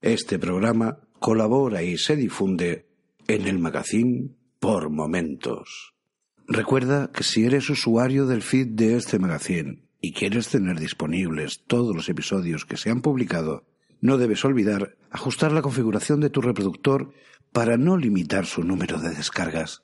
Este programa colabora y se difunde en el magazine por momentos. Recuerda que si eres usuario del feed de este magazine y quieres tener disponibles todos los episodios que se han publicado, no debes olvidar ajustar la configuración de tu reproductor para no limitar su número de descargas.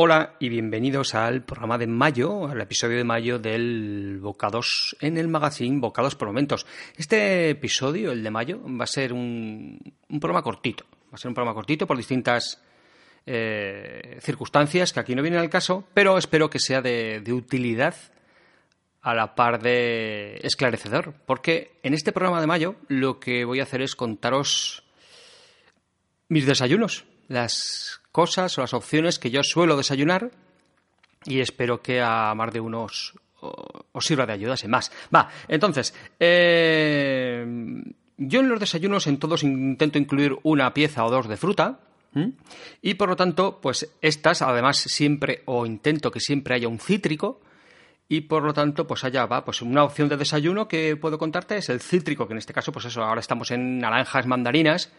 Hola y bienvenidos al programa de mayo, al episodio de mayo del Bocados en el magazine Bocados por Momentos. Este episodio, el de mayo, va a ser un, programa cortito. Va a ser un programa cortito por distintas eh, circunstancias que aquí no vienen al caso, pero espero que sea de utilidad a la par de esclarecedor. Porque en este programa de mayo lo que voy a hacer es contaros mis desayunos, las cosas o las opciones que yo suelo desayunar y espero que a más de unos os sirva de ayuda, sin más. Va, entonces, eh, yo en los desayunos en todos intento incluir una pieza o dos de fruta. Y por lo tanto, pues estas, además, siempre, o intento que siempre haya un cítrico, y por lo tanto, pues allá va. Pues una opción de desayuno que puedo contarte es el cítrico, que en este caso, pues eso, ahora estamos en naranjas, mandarinas,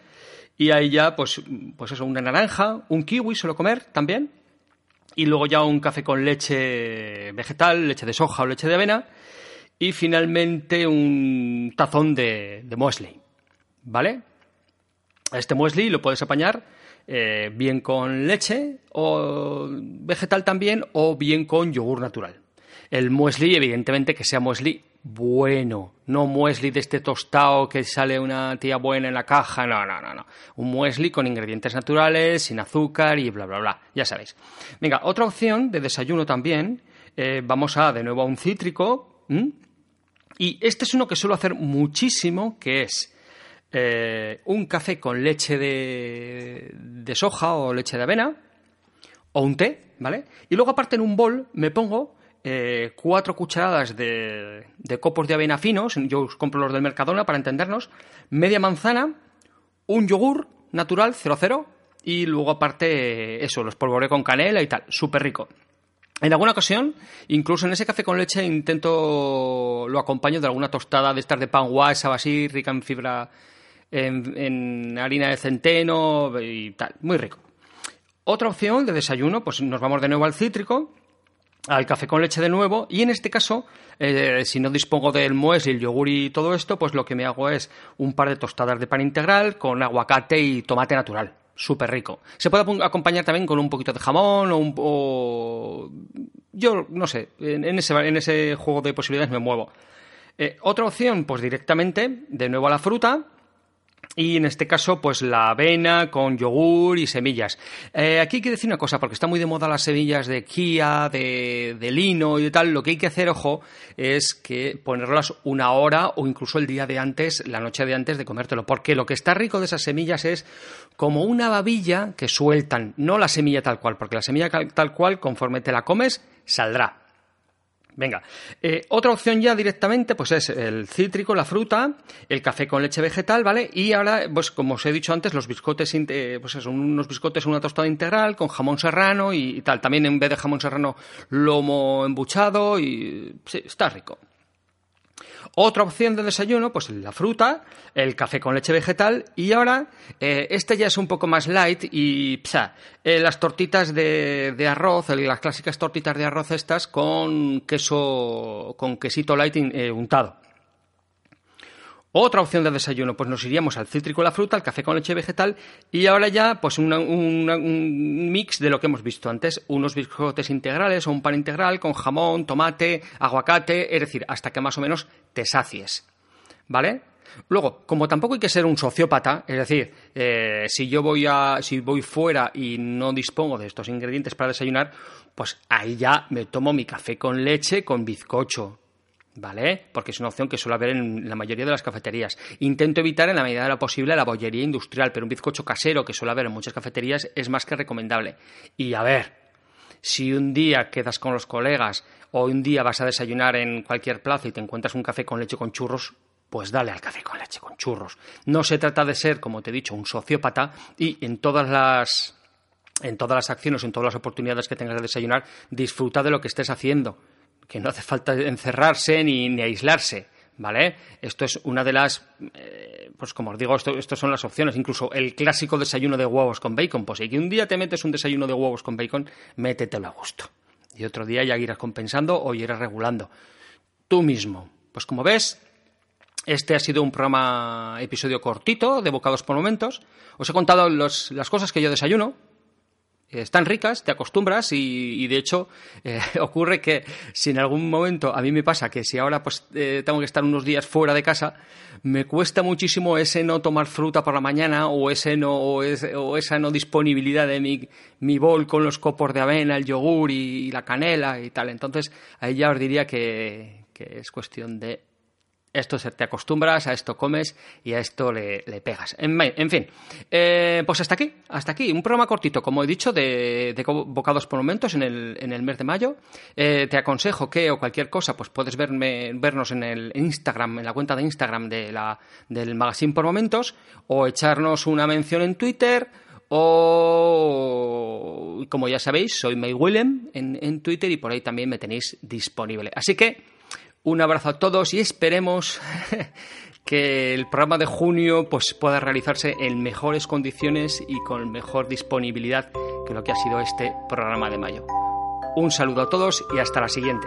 y ahí ya, pues, pues eso, una naranja, un kiwi suelo comer también. Y luego ya un café con leche vegetal, leche de soja o leche de avena. Y finalmente un tazón de, de muesli. ¿Vale? Este muesli lo puedes apañar eh, bien con leche o vegetal también o bien con yogur natural. El muesli, evidentemente, que sea muesli bueno, no muesli de este tostado que sale una tía buena en la caja, no, no, no, no. Un muesli con ingredientes naturales, sin azúcar y bla, bla, bla, ya sabéis. Venga, otra opción de desayuno también, eh, vamos a de nuevo a un cítrico, y este es uno que suelo hacer muchísimo, que es eh, un café con leche de, de soja o leche de avena, o un té, ¿vale? Y luego aparte en un bol me pongo eh, cuatro cucharadas de, de copos de avena finos, yo os compro los del Mercadona para entendernos, media manzana, un yogur natural 00 y luego aparte eh, eso, los polvoré con canela y tal, súper rico. En alguna ocasión, incluso en ese café con leche, intento lo acompaño de alguna tostada de estas de pan guasa o así, rica en fibra, en, en harina de centeno y tal, muy rico. Otra opción de desayuno, pues nos vamos de nuevo al cítrico, al café con leche de nuevo y en este caso, eh, si no dispongo del muesli, el yogur y todo esto, pues lo que me hago es un par de tostadas de pan integral con aguacate y tomate natural. Súper rico. Se puede acompañar también con un poquito de jamón o, un, Yo no sé, en, en ese, en ese juego de posibilidades me muevo. Eh, otra opción, pues directamente, de nuevo a la fruta, y en este caso, pues la avena con yogur y semillas. Eh, aquí hay que decir una cosa, porque está muy de moda las semillas de Kia, de, lino y de tal. Lo que hay que hacer, ojo, es que ponerlas una hora o incluso el día de antes, la noche de antes de comértelo. Porque lo que está rico de esas semillas es como una babilla que sueltan, no la semilla tal cual, porque la semilla tal cual, conforme te la comes, saldrá. Venga, eh, otra opción ya directamente, pues es el cítrico, la fruta, el café con leche vegetal, ¿vale? Y ahora, pues como os he dicho antes, los biscotes, eh, pues eso, unos biscotes, una tostada integral con jamón serrano y, y tal. También en vez de jamón serrano, lomo embuchado y sí, está rico. Otra opción de desayuno, pues la fruta, el café con leche vegetal y ahora eh, este ya es un poco más light y psa, eh, las tortitas de, arroz, las clásicas tortitas de arroz estas con queso, con quesito light eh, untado. Otra opción de desayuno, pues nos iríamos al cítrico, la fruta, al café con leche vegetal y ahora ya pues una- un mix de lo que hemos visto antes, unos biscotes integrales o un pan integral con jamón, tomate, aguacate, es decir, hasta que más o menos te sacies. ¿Vale? Luego, como tampoco hay que ser un sociópata, es decir, eh, si yo voy a, si voy fuera y no dispongo de estos ingredientes para desayunar, pues ahí ya me tomo mi café con leche con bizcocho. ¿Vale? Porque es una opción que suele haber en la mayoría de las cafeterías. Intento evitar en la medida de lo posible la bollería industrial, pero un bizcocho casero que suele haber en muchas cafeterías es más que recomendable. Y a ver, si un día quedas con los colegas o un día vas a desayunar en cualquier plaza y te encuentras un café con leche con churros, pues dale al café con leche con churros. No se trata de ser, como te he dicho, un sociópata y en todas las en todas las acciones, en todas las oportunidades que tengas de desayunar, disfruta de lo que estés haciendo, que no hace falta encerrarse ni, ni aislarse. ¿Vale? Esto es una de las, eh, pues como os digo, estas son las opciones. Incluso el clásico desayuno de huevos con bacon. Pues si un día te metes un desayuno de huevos con bacon, métetelo a gusto. Y otro día ya irás compensando o irás regulando. Tú mismo. Pues como ves, este ha sido un programa, episodio cortito, de bocados por momentos. Os he contado los- las cosas que yo desayuno. Están ricas, te acostumbras y, y, de hecho eh, ocurre que si en algún momento a mí me pasa que si ahora pues eh, tengo que estar unos días fuera de casa, me cuesta muchísimo ese no tomar fruta por la mañana o ese no o, ese- o esa no disponibilidad de mi, mi bol con los copos de avena, el yogur y, y la canela y tal. Entonces ahí ya os diría que, que es cuestión de esto te acostumbras, a esto comes y a esto le, le pegas. En, en fin, eh, pues hasta aquí, hasta aquí. Un programa cortito, como he dicho, de, de bocados por momentos en el, en el mes de mayo. Eh, te aconsejo que, o cualquier cosa, pues puedes verme, vernos en el Instagram, en la cuenta de Instagram de la, del Magazine por momentos, o echarnos una mención en Twitter. O, como ya sabéis, soy May Willem en, en Twitter y por ahí también me tenéis disponible. Así que un abrazo a todos y esperemos que el programa de junio pues, pueda realizarse en mejores condiciones y con mejor disponibilidad que lo que ha sido este programa de mayo. Un saludo a todos y hasta la siguiente.